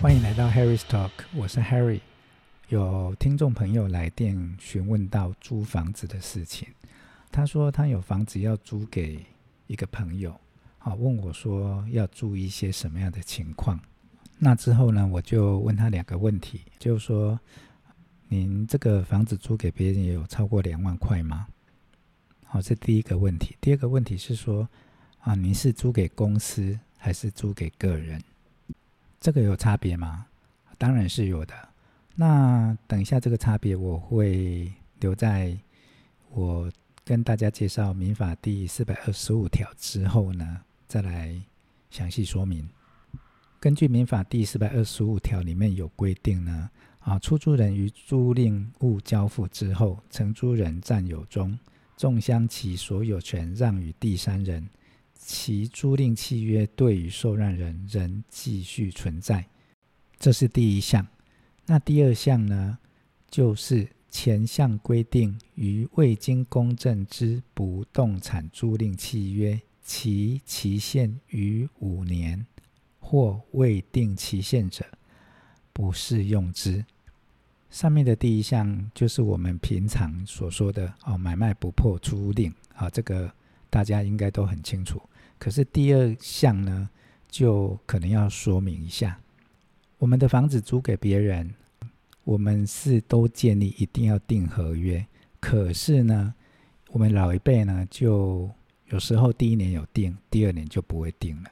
欢迎来到 Harry's Talk，我是 Harry。有听众朋友来电询问到租房子的事情，他说他有房子要租给一个朋友，好，问我说要注意一些什么样的情况。那之后呢，我就问他两个问题，就是说，您这个房子租给别人也有超过两万块吗？好，这第一个问题。第二个问题是说，啊，您是租给公司还是租给个人？这个有差别吗？当然是有的。那等一下这个差别我会留在我跟大家介绍民法第四百二十五条之后呢，再来详细说明。根据民法第四百二十五条里面有规定呢，啊，出租人于租赁物交付之后，承租人占有中，纵将其所有权让与第三人。其租赁契约对于受让人仍继续存在，这是第一项。那第二项呢，就是前项规定于未经公证之不动产租赁契约，其期限逾五年或未定期限者，不适用之。上面的第一项就是我们平常所说的哦，买卖不破租赁啊，这个大家应该都很清楚。可是第二项呢，就可能要说明一下，我们的房子租给别人，我们是都建立一定要订合约。可是呢，我们老一辈呢，就有时候第一年有订，第二年就不会订了。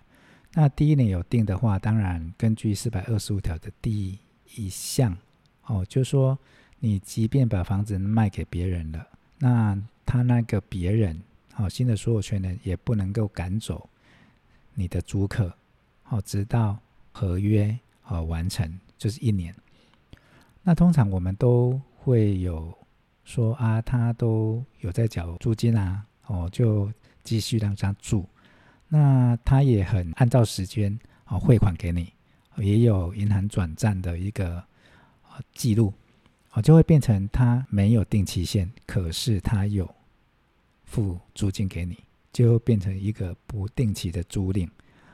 那第一年有订的话，当然根据四百二十五条的第一项，哦，就说你即便把房子卖给别人了，那他那个别人。好，新的所有权人也不能够赶走你的租客，好，直到合约好完成，就是一年。那通常我们都会有说啊，他都有在缴租金啊，哦，就继续让他住。那他也很按照时间啊汇款给你，也有银行转账的一个记录，哦，就会变成他没有定期限，可是他有。付租金给你，就变成一个不定期的租赁，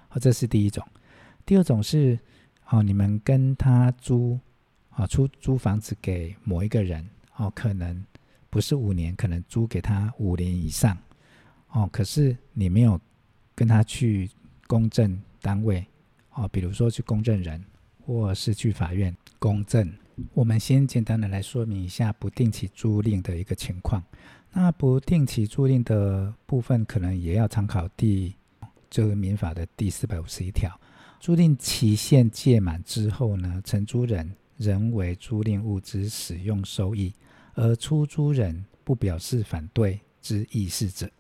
好，这是第一种。第二种是，哦，你们跟他租，啊，出租房子给某一个人，哦，可能不是五年，可能租给他五年以上，哦，可是你没有跟他去公证单位，哦，比如说去公证人，或是去法院公证。我们先简单的来说明一下不定期租赁的一个情况。那不定期租赁的部分，可能也要参考第这个民法的第四百五十一条。租赁期限届满之后呢，承租人仍为租赁物之使用收益，而出租人不表示反对之意思者，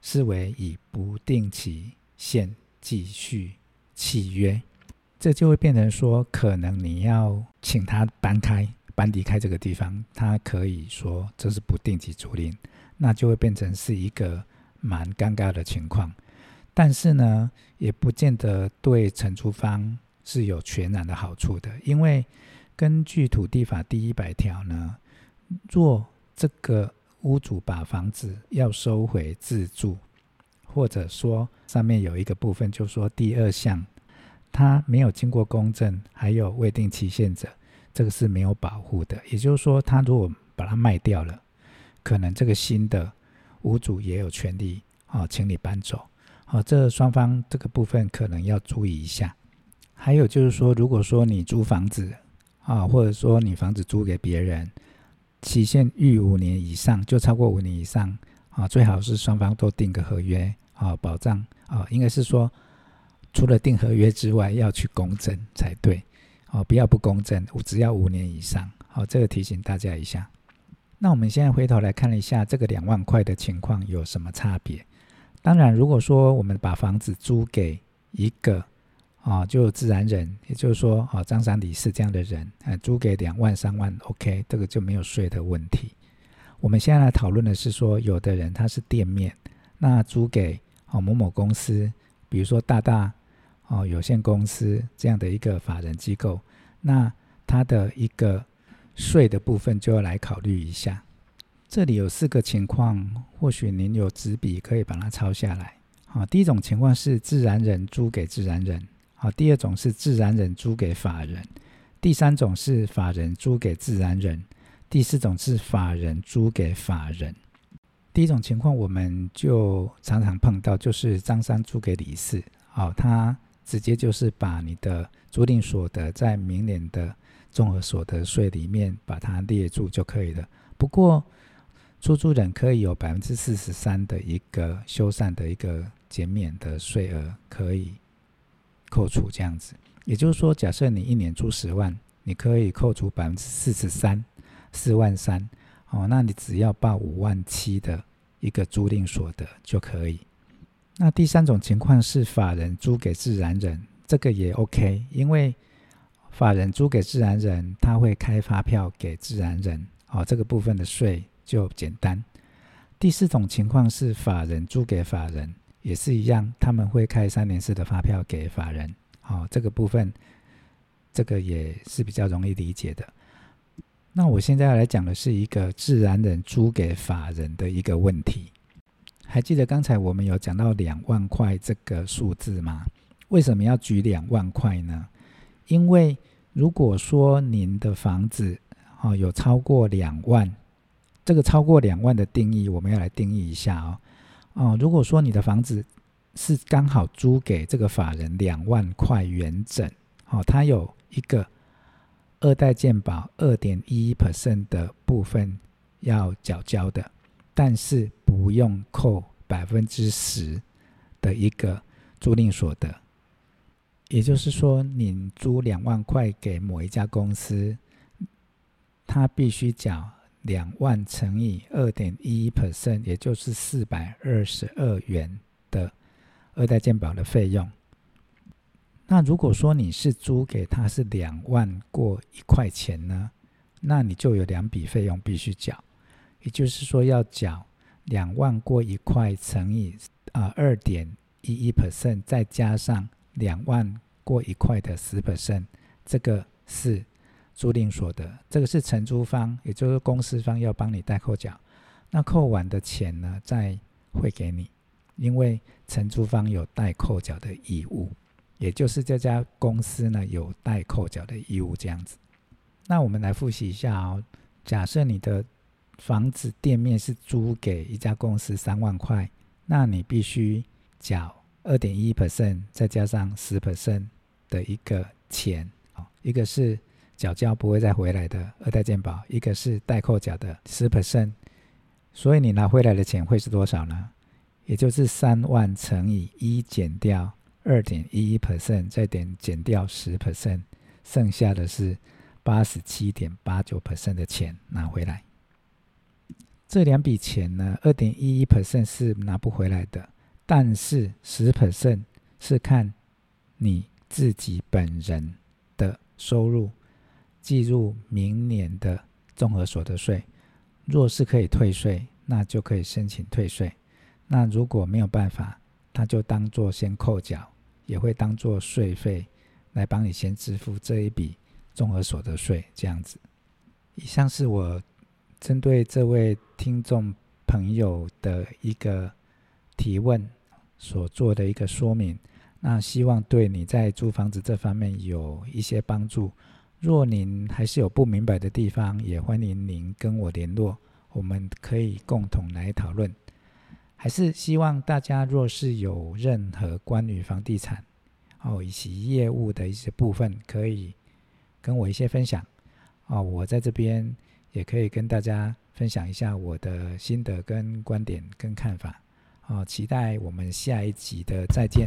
视为以不定期限继续契约。这就会变成说，可能你要请他搬开。搬离开这个地方，他可以说这是不定期租赁，那就会变成是一个蛮尴尬的情况。但是呢，也不见得对承租方是有全然的好处的，因为根据土地法第一百条呢，若这个屋主把房子要收回自住，或者说上面有一个部分就说第二项，他没有经过公证，还有未定期限者。这个是没有保护的，也就是说，他如果把它卖掉了，可能这个新的屋主也有权利啊，请你搬走。好，这双方这个部分可能要注意一下。还有就是说，如果说你租房子啊，或者说你房子租给别人，期限逾五年以上，就超过五年以上啊，最好是双方都订个合约啊，保障啊，应该是说除了订合约之外，要去公证才对。哦，不要不公证，只要五年以上。好，这个提醒大家一下。那我们现在回头来看一下这个两万块的情况有什么差别？当然，如果说我们把房子租给一个啊，就自然人，也就是说啊，张三李四这样的人，呃，租给两万三万，OK，这个就没有税的问题。我们现在来讨论的是说，有的人他是店面，那租给哦某某公司，比如说大大。哦，有限公司这样的一个法人机构，那它的一个税的部分就要来考虑一下。这里有四个情况，或许您有纸笔可以把它抄下来。好，第一种情况是自然人租给自然人，好，第二种是自然人租给法人，第三种是法人租给自然人，第四种是法人租给法人。第一种情况我们就常常碰到，就是张三租给李四，好，他直接就是把你的租赁所得在明年的综合所得税里面把它列住就可以了。不过，出租人可以有百分之四十三的一个修缮的一个减免的税额可以扣除，这样子，也就是说，假设你一年租十万，你可以扣除百分之四十三，四万三，哦，那你只要报五万七的一个租赁所得就可以。那第三种情况是法人租给自然人，这个也 OK，因为法人租给自然人，他会开发票给自然人，哦，这个部分的税。就简单。第四种情况是法人租给法人，也是一样，他们会开三联式的发票给法人。哦，这个部分，这个也是比较容易理解的。那我现在要来讲的是一个自然人租给法人的一个问题。还记得刚才我们有讲到两万块这个数字吗？为什么要举两万块呢？因为如果说您的房子哦有超过两万。这个超过两万的定义，我们要来定义一下哦。哦，如果说你的房子是刚好租给这个法人两万块原整，哦，它有一个二代建保二点一一 percent 的部分要缴交的，但是不用扣百分之十的一个租赁所得。也就是说，你租两万块给某一家公司，他必须缴。两万乘以二点一 percent，也就是四百二十二元的二代健保的费用。那如果说你是租给他是两万过一块钱呢，那你就有两笔费用必须缴，也就是说要缴两万过一块乘以啊二点一一 percent，再加上两万过一块的十 percent，这个是。租赁所得，这个是承租方，也就是公司方要帮你代扣缴。那扣完的钱呢，再汇给你，因为承租方有代扣缴的义务，也就是这家公司呢有代扣缴的义务这样子。那我们来复习一下哦。假设你的房子店面是租给一家公司三万块，那你必须缴二点一 percent，再加上十 percent 的一个钱，一个是。缴交不会再回来的二代健保，一个是代扣缴的十 percent，所以你拿回来的钱会是多少呢？也就是三万乘以一减掉二点一一 percent，再点减掉十 percent，剩下的是八十七点八九 percent 的钱拿回来。这两笔钱呢，二点一一 percent 是拿不回来的，但是十 percent 是看你自己本人的收入。计入明年的综合所得税，若是可以退税，那就可以申请退税。那如果没有办法，他就当做先扣缴，也会当做税费来帮你先支付这一笔综合所得税。这样子，以上是我针对这位听众朋友的一个提问所做的一个说明。那希望对你在租房子这方面有一些帮助。若您还是有不明白的地方，也欢迎您跟我联络，我们可以共同来讨论。还是希望大家若是有任何关于房地产哦以及业务的一些部分，可以跟我一些分享哦。我在这边也可以跟大家分享一下我的心得跟观点跟看法好。期待我们下一集的再见。